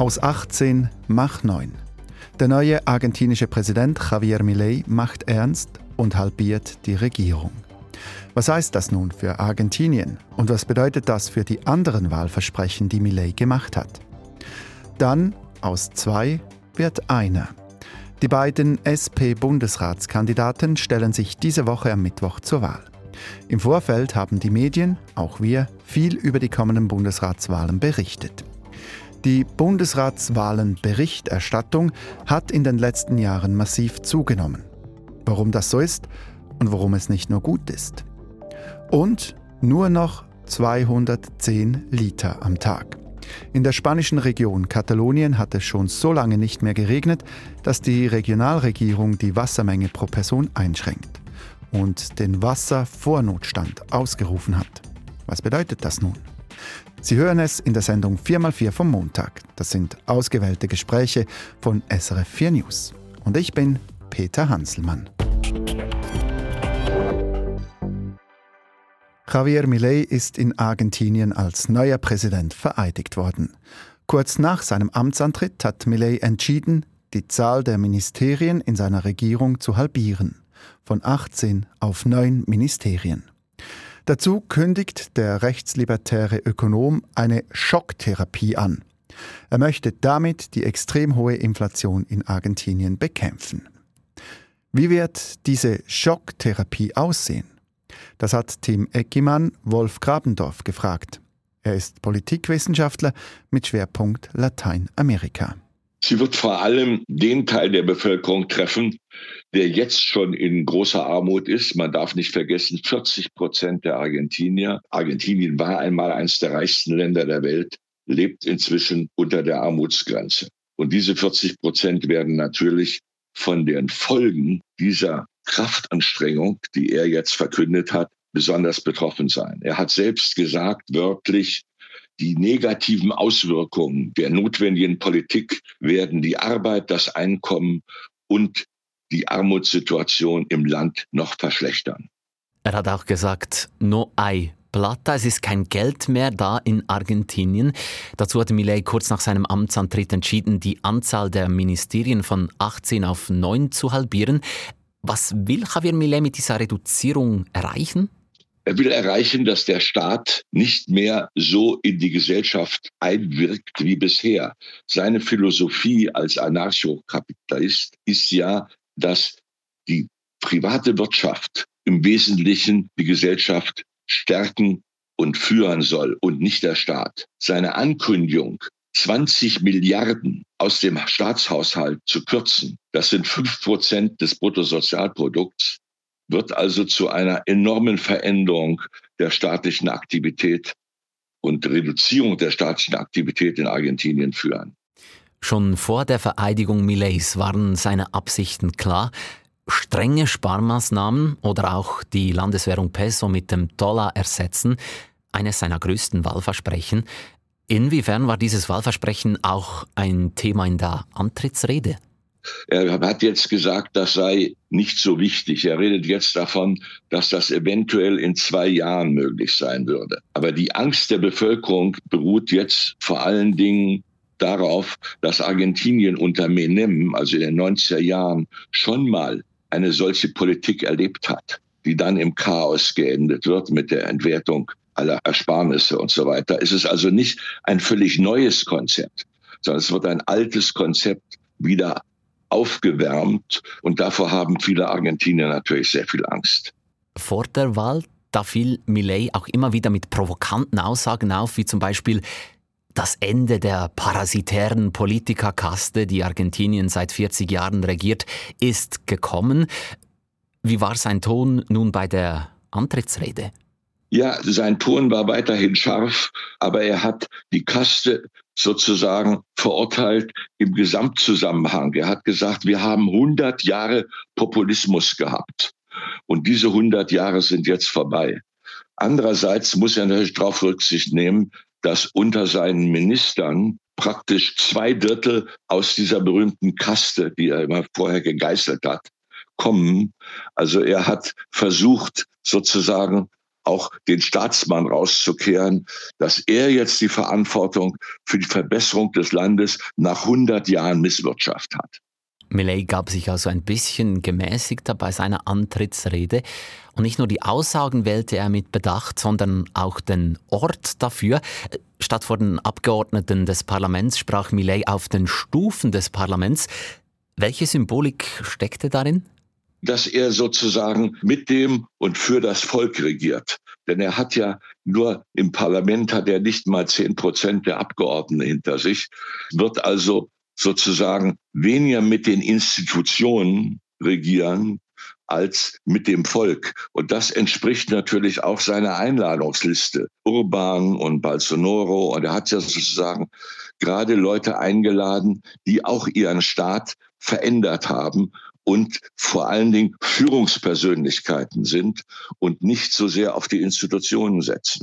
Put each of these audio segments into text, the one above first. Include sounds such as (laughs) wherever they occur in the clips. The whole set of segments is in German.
Aus 18 mach 9. Der neue argentinische Präsident Javier Milei macht ernst und halbiert die Regierung. Was heißt das nun für Argentinien und was bedeutet das für die anderen Wahlversprechen, die Milei gemacht hat? Dann aus zwei wird einer. Die beiden SP-Bundesratskandidaten stellen sich diese Woche am Mittwoch zur Wahl. Im Vorfeld haben die Medien, auch wir, viel über die kommenden Bundesratswahlen berichtet. Die Bundesratswahlen-Berichterstattung hat in den letzten Jahren massiv zugenommen. Warum das so ist und warum es nicht nur gut ist. Und nur noch 210 Liter am Tag. In der spanischen Region Katalonien hat es schon so lange nicht mehr geregnet, dass die Regionalregierung die Wassermenge pro Person einschränkt und den Wasservornotstand ausgerufen hat. Was bedeutet das nun? Sie hören es in der Sendung 4x4 vom Montag. Das sind ausgewählte Gespräche von SRF 4 News. Und ich bin Peter Hanselmann. Javier Milei ist in Argentinien als neuer Präsident vereidigt worden. Kurz nach seinem Amtsantritt hat Milei entschieden, die Zahl der Ministerien in seiner Regierung zu halbieren, von 18 auf 9 Ministerien. Dazu kündigt der rechtslibertäre Ökonom eine Schocktherapie an. Er möchte damit die extrem hohe Inflation in Argentinien bekämpfen. Wie wird diese Schocktherapie aussehen? Das hat Tim Eckimann Wolf Grabendorf gefragt. Er ist Politikwissenschaftler mit Schwerpunkt Lateinamerika. Sie wird vor allem den Teil der Bevölkerung treffen, der jetzt schon in großer Armut ist. Man darf nicht vergessen, 40 Prozent der Argentinier, Argentinien war einmal eines der reichsten Länder der Welt, lebt inzwischen unter der Armutsgrenze. Und diese 40 Prozent werden natürlich von den Folgen dieser Kraftanstrengung, die er jetzt verkündet hat, besonders betroffen sein. Er hat selbst gesagt, wörtlich, die negativen Auswirkungen der notwendigen Politik werden die Arbeit, das Einkommen und die Armutssituation im Land noch verschlechtern. Er hat auch gesagt, no hay plata, es ist kein Geld mehr da in Argentinien. Dazu hatte Millet kurz nach seinem Amtsantritt entschieden, die Anzahl der Ministerien von 18 auf 9 zu halbieren. Was will Javier Millet mit dieser Reduzierung erreichen? Er will erreichen, dass der Staat nicht mehr so in die Gesellschaft einwirkt wie bisher. Seine Philosophie als Anarchokapitalist ist ja, dass die private Wirtschaft im Wesentlichen die Gesellschaft stärken und führen soll und nicht der Staat. Seine Ankündigung, 20 Milliarden aus dem Staatshaushalt zu kürzen, das sind fünf Prozent des Bruttosozialprodukts, wird also zu einer enormen Veränderung der staatlichen Aktivität und Reduzierung der staatlichen Aktivität in Argentinien führen. Schon vor der Vereidigung Millets waren seine Absichten klar. Strenge Sparmaßnahmen oder auch die Landeswährung Peso mit dem Dollar ersetzen, eines seiner größten Wahlversprechen. Inwiefern war dieses Wahlversprechen auch ein Thema in der Antrittsrede? Er hat jetzt gesagt, das sei nicht so wichtig. Er redet jetzt davon, dass das eventuell in zwei Jahren möglich sein würde. Aber die Angst der Bevölkerung beruht jetzt vor allen Dingen darauf, dass Argentinien unter Menem, also in den 90er Jahren, schon mal eine solche Politik erlebt hat, die dann im Chaos geendet wird mit der Entwertung aller Ersparnisse und so weiter. Es ist also nicht ein völlig neues Konzept, sondern es wird ein altes Konzept wieder aufgewärmt und davor haben viele Argentinier natürlich sehr viel Angst. Vor der Wahl, da fiel Millet auch immer wieder mit provokanten Aussagen auf, wie zum Beispiel das Ende der parasitären Politikerkaste, die Argentinien seit 40 Jahren regiert, ist gekommen. Wie war sein Ton nun bei der Antrittsrede? Ja, sein Ton war weiterhin scharf, aber er hat die Kaste sozusagen verurteilt im Gesamtzusammenhang. Er hat gesagt, wir haben 100 Jahre Populismus gehabt und diese 100 Jahre sind jetzt vorbei. Andererseits muss er natürlich darauf Rücksicht nehmen, dass unter seinen Ministern praktisch zwei Drittel aus dieser berühmten Kaste, die er immer vorher gegeißelt hat, kommen. Also er hat versucht, sozusagen auch den Staatsmann rauszukehren, dass er jetzt die Verantwortung für die Verbesserung des Landes nach 100 Jahren Misswirtschaft hat. Millet gab sich also ein bisschen gemäßigter bei seiner Antrittsrede. Und nicht nur die Aussagen wählte er mit Bedacht, sondern auch den Ort dafür. Statt vor den Abgeordneten des Parlaments sprach Millet auf den Stufen des Parlaments. Welche Symbolik steckte darin? Dass er sozusagen mit dem und für das Volk regiert. Denn er hat ja nur im Parlament hat er nicht mal zehn Prozent der Abgeordneten hinter sich, wird also sozusagen weniger mit den Institutionen regieren als mit dem Volk. Und das entspricht natürlich auch seiner Einladungsliste. Urban und Bolsonaro. Und er hat ja sozusagen gerade Leute eingeladen, die auch ihren Staat verändert haben und vor allen Dingen Führungspersönlichkeiten sind und nicht so sehr auf die Institutionen setzen.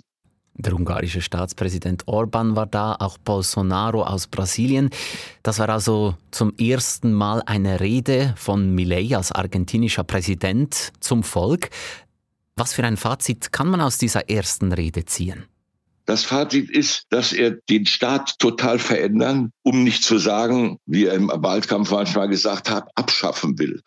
Der ungarische Staatspräsident Orban war da, auch Bolsonaro aus Brasilien. Das war also zum ersten Mal eine Rede von Milei als argentinischer Präsident zum Volk. Was für ein Fazit kann man aus dieser ersten Rede ziehen? Das Fazit ist, dass er den Staat total verändern, um nicht zu sagen, wie er im Wahlkampf manchmal gesagt hat, abschaffen will.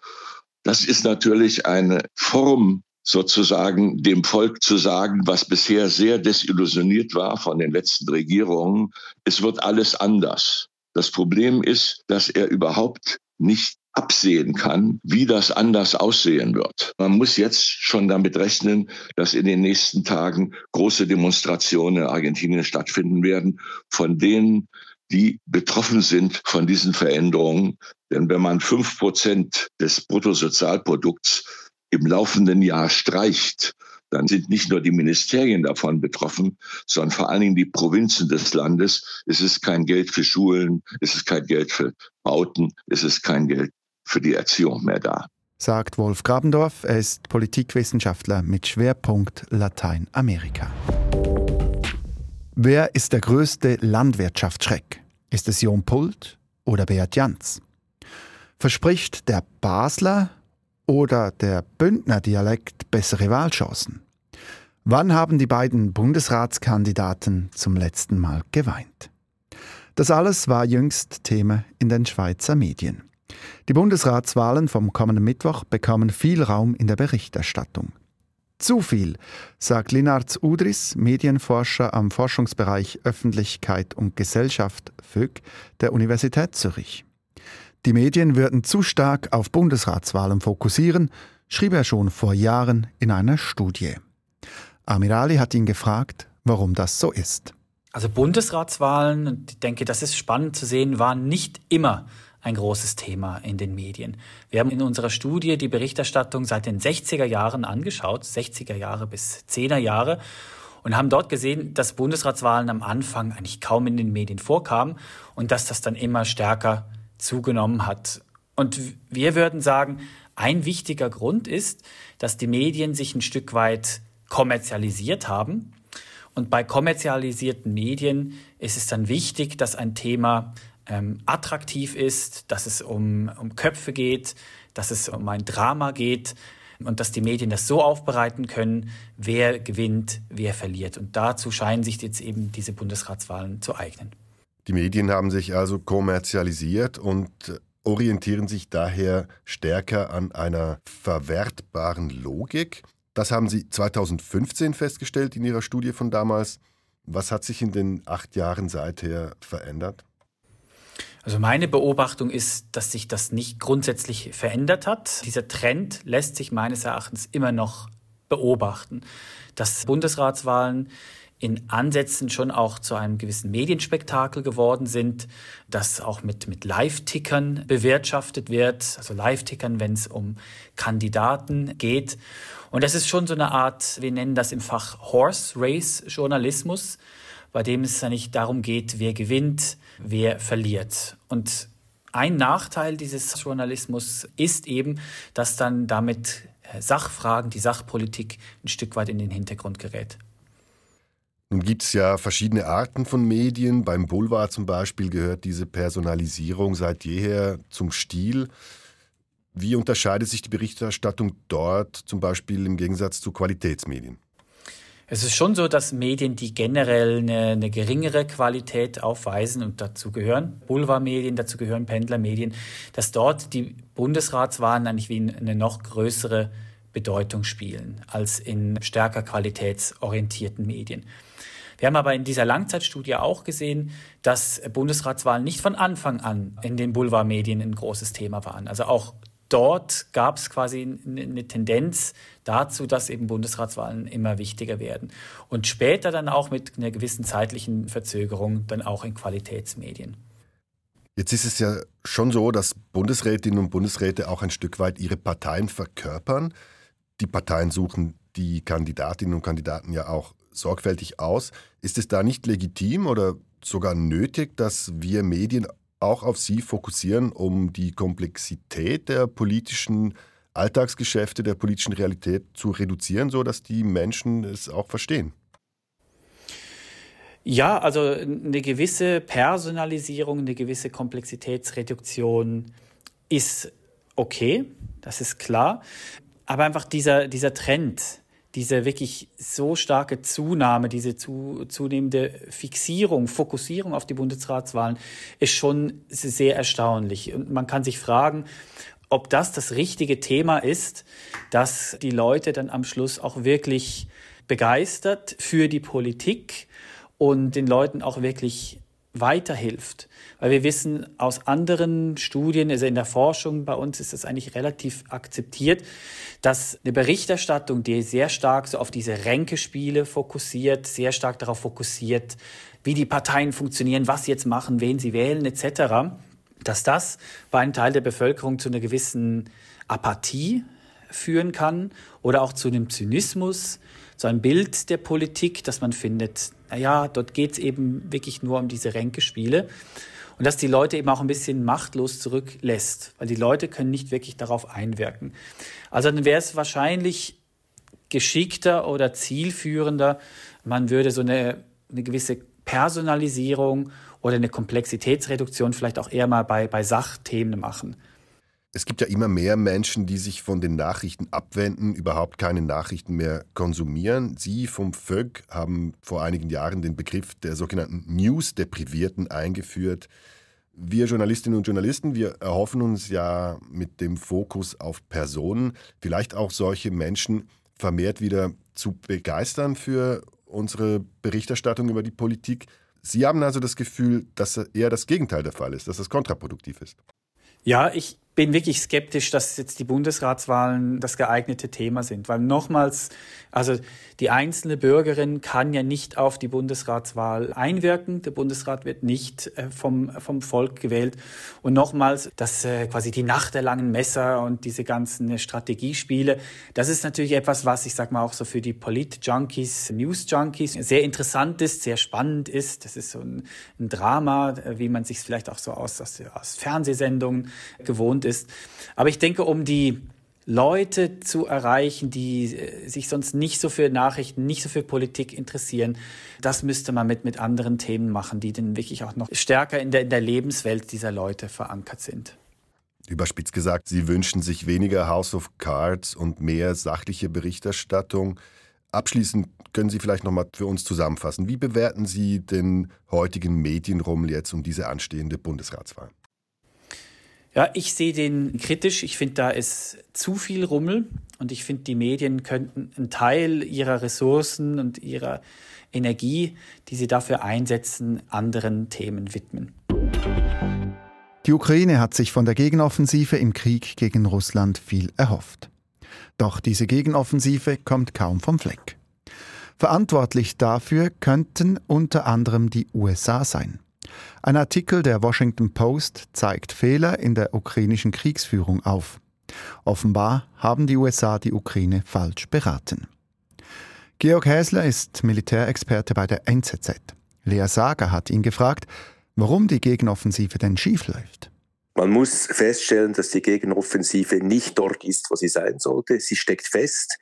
Das ist natürlich eine Form sozusagen dem Volk zu sagen, was bisher sehr desillusioniert war von den letzten Regierungen, es wird alles anders. Das Problem ist, dass er überhaupt nicht absehen kann, wie das anders aussehen wird. Man muss jetzt schon damit rechnen, dass in den nächsten Tagen große Demonstrationen in Argentinien stattfinden werden, von denen, die betroffen sind von diesen Veränderungen. Denn wenn man fünf Prozent des Bruttosozialprodukts im laufenden Jahr streicht, dann sind nicht nur die Ministerien davon betroffen, sondern vor allen Dingen die Provinzen des Landes. Es ist kein Geld für Schulen, es ist kein Geld für Bauten, es ist kein Geld für die Erziehung mehr da. Sagt Wolf Grabendorf, er ist Politikwissenschaftler mit Schwerpunkt Lateinamerika. Wer ist der größte Landwirtschaftsschreck? Ist es Jon Pult oder Beat Jans? Verspricht der Basler oder der Bündner Dialekt bessere Wahlchancen? Wann haben die beiden Bundesratskandidaten zum letzten Mal geweint? Das alles war jüngst Thema in den Schweizer Medien. Die Bundesratswahlen vom kommenden Mittwoch bekommen viel Raum in der Berichterstattung. Zu viel, sagt Linards Udris, Medienforscher am Forschungsbereich Öffentlichkeit und Gesellschaft FÖG der Universität Zürich. Die Medien würden zu stark auf Bundesratswahlen fokussieren, schrieb er schon vor Jahren in einer Studie. Amirali hat ihn gefragt, warum das so ist. Also Bundesratswahlen, ich denke, das ist spannend zu sehen, waren nicht immer ein großes Thema in den Medien. Wir haben in unserer Studie die Berichterstattung seit den 60er Jahren angeschaut, 60er Jahre bis 10er Jahre, und haben dort gesehen, dass Bundesratswahlen am Anfang eigentlich kaum in den Medien vorkamen und dass das dann immer stärker zugenommen hat. Und wir würden sagen, ein wichtiger Grund ist, dass die Medien sich ein Stück weit kommerzialisiert haben. Und bei kommerzialisierten Medien ist es dann wichtig, dass ein Thema ähm, attraktiv ist, dass es um, um Köpfe geht, dass es um ein Drama geht und dass die Medien das so aufbereiten können, wer gewinnt, wer verliert. Und dazu scheinen sich jetzt eben diese Bundesratswahlen zu eignen. Die Medien haben sich also kommerzialisiert und orientieren sich daher stärker an einer verwertbaren Logik. Das haben Sie 2015 festgestellt in Ihrer Studie von damals. Was hat sich in den acht Jahren seither verändert? Also meine Beobachtung ist, dass sich das nicht grundsätzlich verändert hat. Dieser Trend lässt sich meines Erachtens immer noch beobachten, dass Bundesratswahlen in Ansätzen schon auch zu einem gewissen Medienspektakel geworden sind, das auch mit, mit Live-Tickern bewirtschaftet wird, also Live-Tickern, wenn es um Kandidaten geht. Und das ist schon so eine Art, wir nennen das im Fach Horse Race Journalismus, bei dem es ja nicht darum geht, wer gewinnt, wer verliert. Und ein Nachteil dieses Journalismus ist eben, dass dann damit äh, Sachfragen, die Sachpolitik ein Stück weit in den Hintergrund gerät. Nun gibt es ja verschiedene Arten von Medien. Beim Boulevard zum Beispiel gehört diese Personalisierung seit jeher zum Stil. Wie unterscheidet sich die Berichterstattung dort zum Beispiel im Gegensatz zu Qualitätsmedien? Es ist schon so, dass Medien, die generell eine, eine geringere Qualität aufweisen und dazu gehören Boulevardmedien, dazu gehören Pendlermedien, dass dort die Bundesratswahlen eigentlich wie eine noch größere Bedeutung spielen als in stärker qualitätsorientierten Medien. Wir haben aber in dieser Langzeitstudie auch gesehen, dass Bundesratswahlen nicht von Anfang an in den Boulevardmedien ein großes Thema waren. Also auch dort gab es quasi eine Tendenz dazu, dass eben Bundesratswahlen immer wichtiger werden. Und später dann auch mit einer gewissen zeitlichen Verzögerung dann auch in Qualitätsmedien. Jetzt ist es ja schon so, dass Bundesrätinnen und Bundesräte auch ein Stück weit ihre Parteien verkörpern. Die Parteien suchen die Kandidatinnen und Kandidaten ja auch sorgfältig aus. Ist es da nicht legitim oder sogar nötig, dass wir Medien auch auf Sie fokussieren, um die Komplexität der politischen Alltagsgeschäfte, der politischen Realität zu reduzieren, sodass die Menschen es auch verstehen? Ja, also eine gewisse Personalisierung, eine gewisse Komplexitätsreduktion ist okay, das ist klar. Aber einfach dieser, dieser Trend, diese wirklich so starke Zunahme, diese zu, zunehmende Fixierung, Fokussierung auf die Bundesratswahlen ist schon sehr erstaunlich. Und man kann sich fragen, ob das das richtige Thema ist, dass die Leute dann am Schluss auch wirklich begeistert für die Politik und den Leuten auch wirklich weiterhilft. Weil wir wissen aus anderen Studien, also in der Forschung bei uns ist das eigentlich relativ akzeptiert, dass eine Berichterstattung, die sehr stark so auf diese Ränkespiele fokussiert, sehr stark darauf fokussiert, wie die Parteien funktionieren, was sie jetzt machen, wen sie wählen etc., dass das bei einem Teil der Bevölkerung zu einer gewissen Apathie führen kann oder auch zu einem Zynismus, zu einem Bild der Politik, dass man findet, naja, dort geht es eben wirklich nur um diese Ränkespiele. Und dass die Leute eben auch ein bisschen machtlos zurücklässt, weil die Leute können nicht wirklich darauf einwirken. Also dann wäre es wahrscheinlich geschickter oder zielführender, man würde so eine, eine gewisse Personalisierung oder eine Komplexitätsreduktion vielleicht auch eher mal bei, bei Sachthemen machen. Es gibt ja immer mehr Menschen, die sich von den Nachrichten abwenden, überhaupt keine Nachrichten mehr konsumieren. Sie vom VÖG haben vor einigen Jahren den Begriff der sogenannten News-Deprivierten eingeführt. Wir Journalistinnen und Journalisten, wir erhoffen uns ja mit dem Fokus auf Personen, vielleicht auch solche Menschen vermehrt wieder zu begeistern für unsere Berichterstattung über die Politik. Sie haben also das Gefühl, dass eher das Gegenteil der Fall ist, dass das kontraproduktiv ist. Ja, ich bin wirklich skeptisch, dass jetzt die Bundesratswahlen das geeignete Thema sind, weil nochmals, also die einzelne Bürgerin kann ja nicht auf die Bundesratswahl einwirken. Der Bundesrat wird nicht äh, vom, vom Volk gewählt. Und nochmals, dass äh, quasi die Nacht der langen Messer und diese ganzen Strategiespiele, das ist natürlich etwas, was ich sag mal auch so für die Polit-Junkies, News-Junkies sehr interessant ist, sehr spannend ist. Das ist so ein, ein Drama, äh, wie man sich vielleicht auch so aus, aus, aus Fernsehsendungen gewohnt ist. Aber ich denke, um die Leute zu erreichen, die äh, sich sonst nicht so für Nachrichten, nicht so für Politik interessieren. Das müsste man mit, mit anderen Themen machen, die dann wirklich auch noch stärker in der, in der Lebenswelt dieser Leute verankert sind. Überspitzt gesagt, Sie wünschen sich weniger House of Cards und mehr sachliche Berichterstattung. Abschließend können Sie vielleicht noch mal für uns zusammenfassen. Wie bewerten Sie den heutigen Medienrummel jetzt um diese anstehende Bundesratswahl? Ja, ich sehe den kritisch. Ich finde, da ist zu viel Rummel und ich finde, die Medien könnten einen Teil ihrer Ressourcen und ihrer Energie, die sie dafür einsetzen, anderen Themen widmen. Die Ukraine hat sich von der Gegenoffensive im Krieg gegen Russland viel erhofft. Doch diese Gegenoffensive kommt kaum vom Fleck. Verantwortlich dafür könnten unter anderem die USA sein. Ein Artikel der Washington Post zeigt Fehler in der ukrainischen Kriegsführung auf. Offenbar haben die USA die Ukraine falsch beraten. Georg Häsler ist Militärexperte bei der NZZ. Lea Sager hat ihn gefragt, warum die Gegenoffensive denn schiefläuft. Man muss feststellen, dass die Gegenoffensive nicht dort ist, wo sie sein sollte. Sie steckt fest.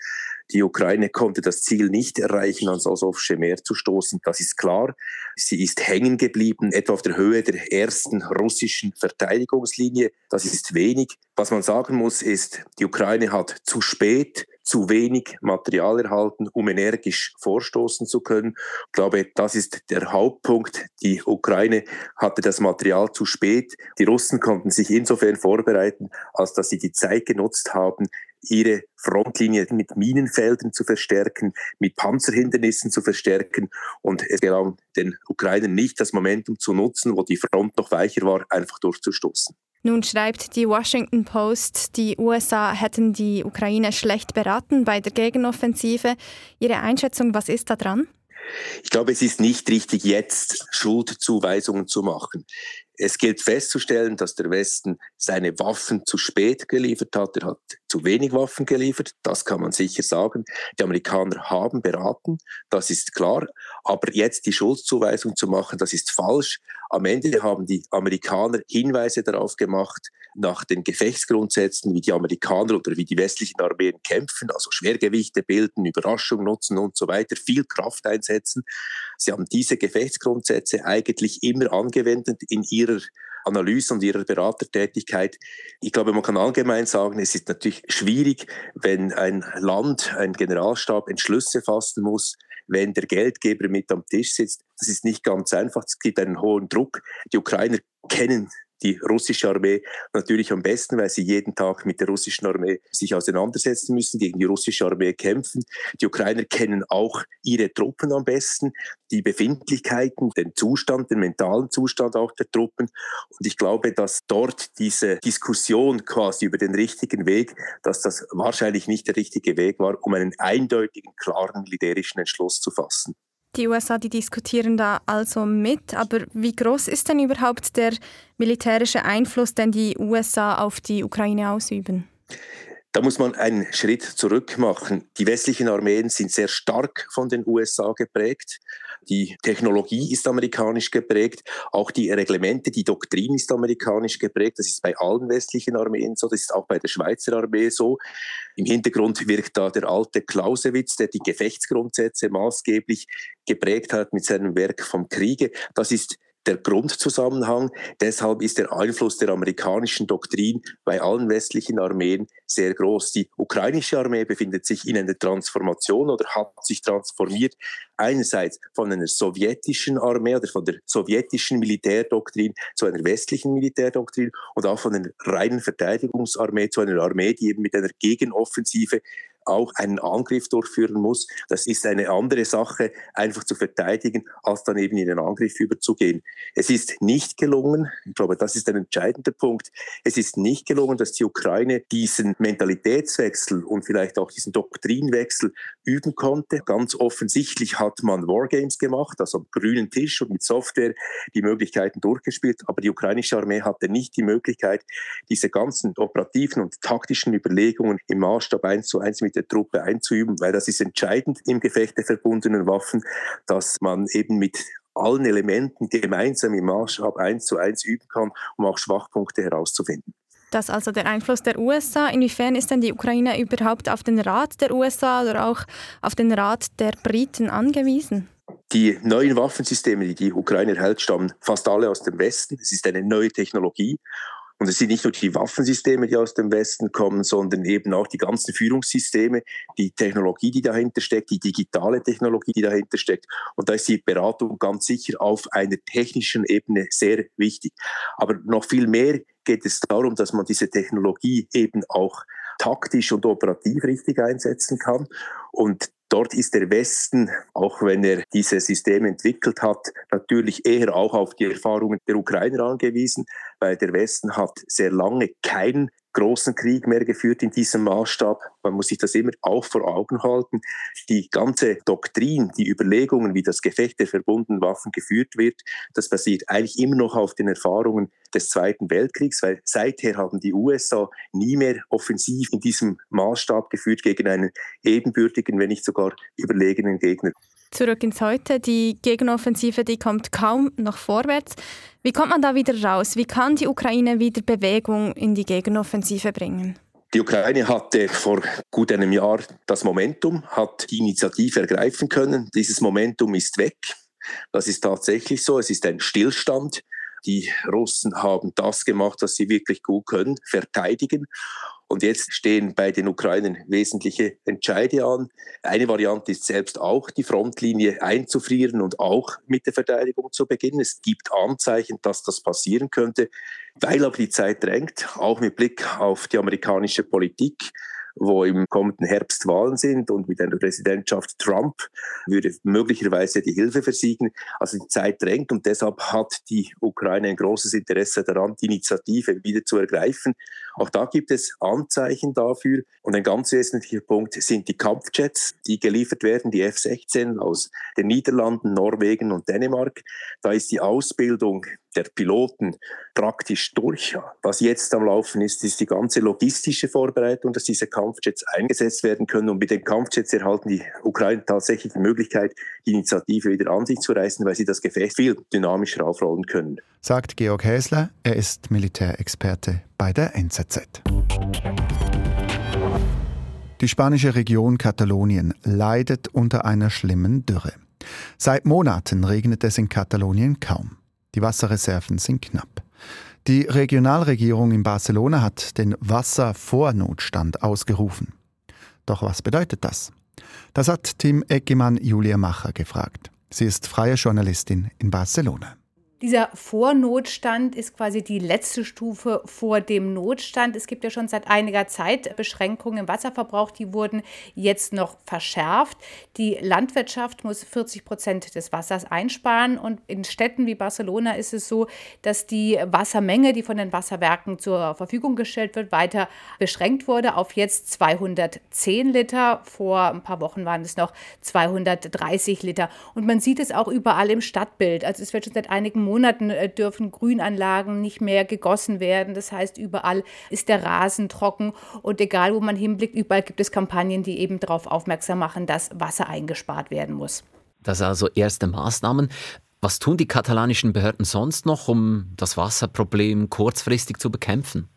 Die Ukraine konnte das Ziel nicht erreichen, ans Asowsche Meer zu stoßen. Das ist klar. Sie ist hängen geblieben, etwa auf der Höhe der ersten russischen Verteidigungslinie. Das ist wenig. Was man sagen muss, ist, die Ukraine hat zu spät zu wenig Material erhalten, um energisch vorstoßen zu können. Ich glaube, das ist der Hauptpunkt. Die Ukraine hatte das Material zu spät. Die Russen konnten sich insofern vorbereiten, als dass sie die Zeit genutzt haben, ihre Frontlinie mit Minenfeldern zu verstärken, mit Panzerhindernissen zu verstärken. Und es gelang den Ukrainern nicht, das Momentum zu nutzen, wo die Front noch weicher war, einfach durchzustoßen. Nun schreibt die Washington Post, die USA hätten die Ukraine schlecht beraten bei der Gegenoffensive. Ihre Einschätzung, was ist da dran? Ich glaube, es ist nicht richtig, jetzt Schuldzuweisungen zu machen. Es gilt festzustellen, dass der Westen seine Waffen zu spät geliefert hat. Er hat zu wenig Waffen geliefert, das kann man sicher sagen. Die Amerikaner haben beraten, das ist klar. Aber jetzt die Schuldzuweisung zu machen, das ist falsch. Am Ende haben die Amerikaner Hinweise darauf gemacht, nach den Gefechtsgrundsätzen, wie die Amerikaner oder wie die westlichen Armeen kämpfen, also Schwergewichte bilden, Überraschung nutzen und so weiter, viel Kraft einsetzen. Sie haben diese Gefechtsgrundsätze eigentlich immer angewendet in ihrer Analyse und ihrer Beratertätigkeit. Ich glaube, man kann allgemein sagen, es ist natürlich schwierig, wenn ein Land, ein Generalstab Entschlüsse fassen muss, wenn der Geldgeber mit am Tisch sitzt. Das ist nicht ganz einfach. Es gibt einen hohen Druck. Die Ukrainer kennen die russische Armee natürlich am besten, weil sie jeden Tag mit der russischen Armee sich auseinandersetzen müssen, gegen die russische Armee kämpfen. Die Ukrainer kennen auch ihre Truppen am besten, die Befindlichkeiten, den Zustand, den mentalen Zustand auch der Truppen. Und ich glaube, dass dort diese Diskussion quasi über den richtigen Weg, dass das wahrscheinlich nicht der richtige Weg war, um einen eindeutigen, klaren militärischen Entschluss zu fassen. Die USA, die diskutieren da also mit, aber wie groß ist denn überhaupt der militärische Einfluss, den die USA auf die Ukraine ausüben? Da muss man einen Schritt zurück machen. Die westlichen Armeen sind sehr stark von den USA geprägt. Die Technologie ist amerikanisch geprägt. Auch die Reglemente, die Doktrin ist amerikanisch geprägt. Das ist bei allen westlichen Armeen so. Das ist auch bei der Schweizer Armee so. Im Hintergrund wirkt da der alte Clausewitz, der die Gefechtsgrundsätze maßgeblich geprägt hat mit seinem Werk vom Kriege. Das ist der Grundzusammenhang. Deshalb ist der Einfluss der amerikanischen Doktrin bei allen westlichen Armeen sehr groß. Die ukrainische Armee befindet sich in einer Transformation oder hat sich transformiert. Einerseits von einer sowjetischen Armee oder von der sowjetischen Militärdoktrin zu einer westlichen Militärdoktrin und auch von einer reinen Verteidigungsarmee zu einer Armee, die eben mit einer Gegenoffensive auch einen Angriff durchführen muss. Das ist eine andere Sache, einfach zu verteidigen, als dann eben in den Angriff überzugehen. Es ist nicht gelungen, ich glaube, das ist ein entscheidender Punkt, es ist nicht gelungen, dass die Ukraine diesen Mentalitätswechsel und vielleicht auch diesen Doktrinwechsel üben konnte. Ganz offensichtlich hat man Wargames gemacht, also am grünen Tisch und mit Software die Möglichkeiten durchgespielt, aber die ukrainische Armee hatte nicht die Möglichkeit, diese ganzen operativen und taktischen Überlegungen im Maßstab eins zu eins mit der Truppe einzuüben, weil das ist entscheidend im Gefecht der verbundenen Waffen, dass man eben mit allen Elementen gemeinsam im Maßstab eins zu eins üben kann, um auch Schwachpunkte herauszufinden. Das also der Einfluss der USA. Inwiefern ist denn die Ukraine überhaupt auf den Rat der USA oder auch auf den Rat der Briten angewiesen? Die neuen Waffensysteme, die die Ukraine erhält, stammen fast alle aus dem Westen. Es ist eine neue Technologie und es sind nicht nur die Waffensysteme, die aus dem Westen kommen, sondern eben auch die ganzen Führungssysteme, die Technologie, die dahinter steckt, die digitale Technologie, die dahinter steckt. Und da ist die Beratung ganz sicher auf einer technischen Ebene sehr wichtig. Aber noch viel mehr geht es darum, dass man diese Technologie eben auch taktisch und operativ richtig einsetzen kann. Und Dort ist der Westen, auch wenn er diese Systeme entwickelt hat, natürlich eher auch auf die Erfahrungen der Ukrainer angewiesen, weil der Westen hat sehr lange keinen großen Krieg mehr geführt in diesem Maßstab. Man muss sich das immer auch vor Augen halten. Die ganze Doktrin, die Überlegungen, wie das Gefecht der verbundenen Waffen geführt wird, das basiert eigentlich immer noch auf den Erfahrungen des Zweiten Weltkriegs, weil seither haben die USA nie mehr offensiv in diesem Maßstab geführt gegen einen ebenbürtigen, wenn nicht sogar überlegenen Gegner. Zurück ins Heute. Die Gegenoffensive, die kommt kaum noch vorwärts. Wie kommt man da wieder raus? Wie kann die Ukraine wieder Bewegung in die Gegenoffensive bringen? Die Ukraine hatte vor gut einem Jahr das Momentum, hat die Initiative ergreifen können. Dieses Momentum ist weg. Das ist tatsächlich so. Es ist ein Stillstand. Die Russen haben das gemacht, was sie wirklich gut können, verteidigen. Und jetzt stehen bei den Ukrainern wesentliche Entscheide an. Eine Variante ist selbst auch die Frontlinie einzufrieren und auch mit der Verteidigung zu beginnen. Es gibt Anzeichen, dass das passieren könnte, weil aber die Zeit drängt, auch mit Blick auf die amerikanische Politik wo im kommenden Herbst Wahlen sind und mit einer Präsidentschaft Trump würde möglicherweise die Hilfe versiegen. Also die Zeit drängt und deshalb hat die Ukraine ein großes Interesse daran, die Initiative wieder zu ergreifen. Auch da gibt es Anzeichen dafür. Und ein ganz wesentlicher Punkt sind die Kampfjets, die geliefert werden, die F-16 aus den Niederlanden, Norwegen und Dänemark. Da ist die Ausbildung der Piloten praktisch durch. Was jetzt am Laufen ist, ist die ganze logistische Vorbereitung, dass diese Kampfjets eingesetzt werden können. Und mit den Kampfjets erhalten die Ukraine tatsächlich die Möglichkeit, die Initiative wieder an sich zu reißen, weil sie das Gefecht viel dynamischer aufrollen können. Sagt Georg Häsler, er ist Militärexperte bei der NZZ. Die spanische Region Katalonien leidet unter einer schlimmen Dürre. Seit Monaten regnet es in Katalonien kaum. Die Wasserreserven sind knapp. Die Regionalregierung in Barcelona hat den Wasservornotstand ausgerufen. Doch was bedeutet das? Das hat Tim Eckemann Julia Macher gefragt. Sie ist freie Journalistin in Barcelona. Dieser Vornotstand ist quasi die letzte Stufe vor dem Notstand. Es gibt ja schon seit einiger Zeit Beschränkungen im Wasserverbrauch, die wurden jetzt noch verschärft. Die Landwirtschaft muss 40 Prozent des Wassers einsparen und in Städten wie Barcelona ist es so, dass die Wassermenge, die von den Wasserwerken zur Verfügung gestellt wird, weiter beschränkt wurde auf jetzt 210 Liter. Vor ein paar Wochen waren es noch 230 Liter. Und man sieht es auch überall im Stadtbild. Also es wird schon seit einigen Monaten äh, dürfen Grünanlagen nicht mehr gegossen werden. Das heißt, überall ist der Rasen trocken und egal, wo man hinblickt, überall gibt es Kampagnen, die eben darauf aufmerksam machen, dass Wasser eingespart werden muss. Das also erste Maßnahmen. Was tun die katalanischen Behörden sonst noch, um das Wasserproblem kurzfristig zu bekämpfen?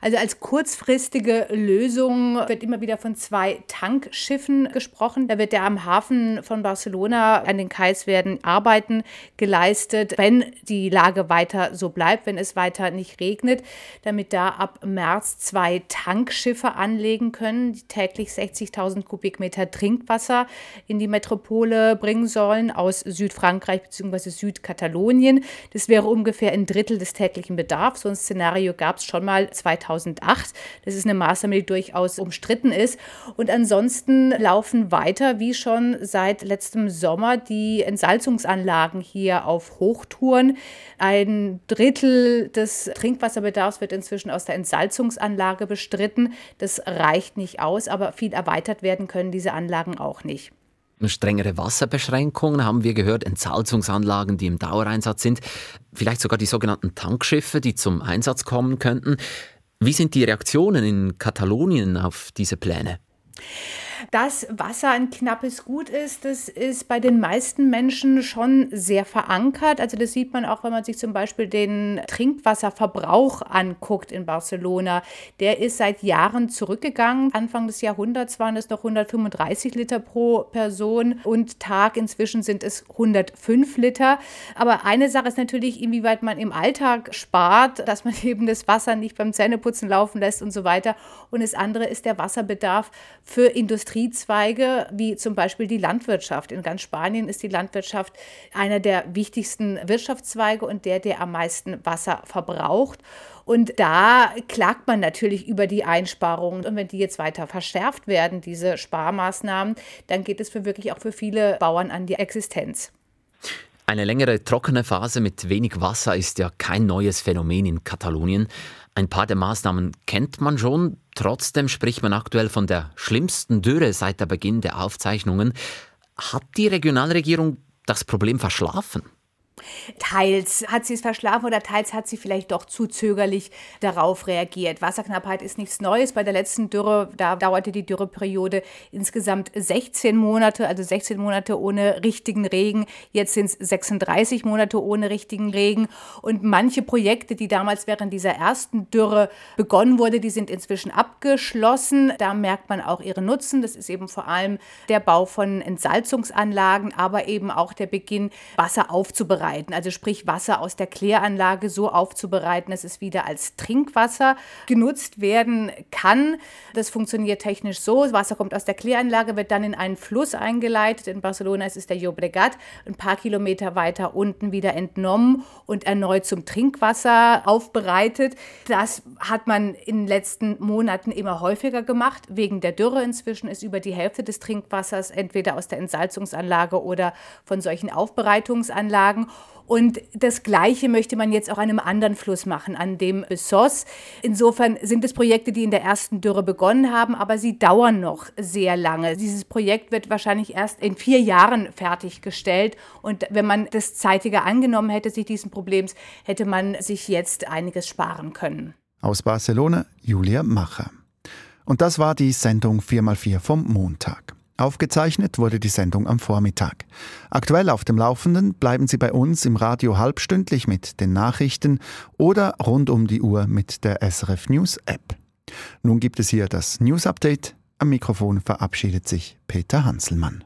Also als kurzfristige Lösung wird immer wieder von zwei Tankschiffen gesprochen. Da wird ja am Hafen von Barcelona an den Kais werden Arbeiten geleistet, wenn die Lage weiter so bleibt, wenn es weiter nicht regnet, damit da ab März zwei Tankschiffe anlegen können, die täglich 60.000 Kubikmeter Trinkwasser in die Metropole bringen sollen aus Südfrankreich bzw. Südkatalonien. Das wäre ungefähr ein Drittel des täglichen Bedarfs. So ein Szenario gab es schon mal 2008. Das ist eine Maßnahme, die durchaus umstritten ist. Und ansonsten laufen weiter, wie schon seit letztem Sommer, die Entsalzungsanlagen hier auf Hochtouren. Ein Drittel des Trinkwasserbedarfs wird inzwischen aus der Entsalzungsanlage bestritten. Das reicht nicht aus, aber viel erweitert werden können diese Anlagen auch nicht. Strengere Wasserbeschränkungen haben wir gehört, Entsalzungsanlagen, die im Dauereinsatz sind, vielleicht sogar die sogenannten Tankschiffe, die zum Einsatz kommen könnten. Wie sind die Reaktionen in Katalonien auf diese Pläne? Dass Wasser ein knappes Gut ist, das ist bei den meisten Menschen schon sehr verankert. Also das sieht man auch, wenn man sich zum Beispiel den Trinkwasserverbrauch anguckt in Barcelona. Der ist seit Jahren zurückgegangen. Anfang des Jahrhunderts waren es noch 135 Liter pro Person und Tag. Inzwischen sind es 105 Liter. Aber eine Sache ist natürlich, inwieweit man im Alltag spart, dass man (laughs) eben das Wasser nicht beim Zähneputzen laufen lässt und so weiter. Und das andere ist der Wasserbedarf für Industrie. Industriezweige wie zum Beispiel die Landwirtschaft. In ganz Spanien ist die Landwirtschaft einer der wichtigsten Wirtschaftszweige und der, der am meisten Wasser verbraucht. Und da klagt man natürlich über die Einsparungen. Und wenn die jetzt weiter verschärft werden, diese Sparmaßnahmen, dann geht es für wirklich auch für viele Bauern an die Existenz. Eine längere trockene Phase mit wenig Wasser ist ja kein neues Phänomen in Katalonien. Ein paar der Maßnahmen kennt man schon, trotzdem spricht man aktuell von der schlimmsten Dürre seit der Beginn der Aufzeichnungen. Hat die Regionalregierung das Problem verschlafen? Teils hat sie es verschlafen oder teils hat sie vielleicht doch zu zögerlich darauf reagiert. Wasserknappheit ist nichts Neues. Bei der letzten Dürre, da dauerte die Dürreperiode insgesamt 16 Monate, also 16 Monate ohne richtigen Regen. Jetzt sind es 36 Monate ohne richtigen Regen. Und manche Projekte, die damals während dieser ersten Dürre begonnen wurde, die sind inzwischen abgeschlossen. Da merkt man auch ihren Nutzen. Das ist eben vor allem der Bau von Entsalzungsanlagen, aber eben auch der Beginn, Wasser aufzubereiten. Also sprich Wasser aus der Kläranlage so aufzubereiten, dass es wieder als Trinkwasser genutzt werden kann. Das funktioniert technisch so, Wasser kommt aus der Kläranlage, wird dann in einen Fluss eingeleitet. In Barcelona ist es der Llobregat, ein paar Kilometer weiter unten wieder entnommen und erneut zum Trinkwasser aufbereitet. Das hat man in den letzten Monaten immer häufiger gemacht, wegen der Dürre. Inzwischen ist über die Hälfte des Trinkwassers entweder aus der Entsalzungsanlage oder von solchen Aufbereitungsanlagen. Und das Gleiche möchte man jetzt auch an einem anderen Fluss machen, an dem Bessos. Insofern sind es Projekte, die in der ersten Dürre begonnen haben, aber sie dauern noch sehr lange. Dieses Projekt wird wahrscheinlich erst in vier Jahren fertiggestellt. Und wenn man das zeitiger angenommen hätte, sich diesen Problems, hätte man sich jetzt einiges sparen können. Aus Barcelona, Julia Macher. Und das war die Sendung 4x4 vom Montag. Aufgezeichnet wurde die Sendung am Vormittag. Aktuell auf dem Laufenden bleiben Sie bei uns im Radio halbstündlich mit den Nachrichten oder rund um die Uhr mit der SRF News App. Nun gibt es hier das News Update. Am Mikrofon verabschiedet sich Peter Hanselmann.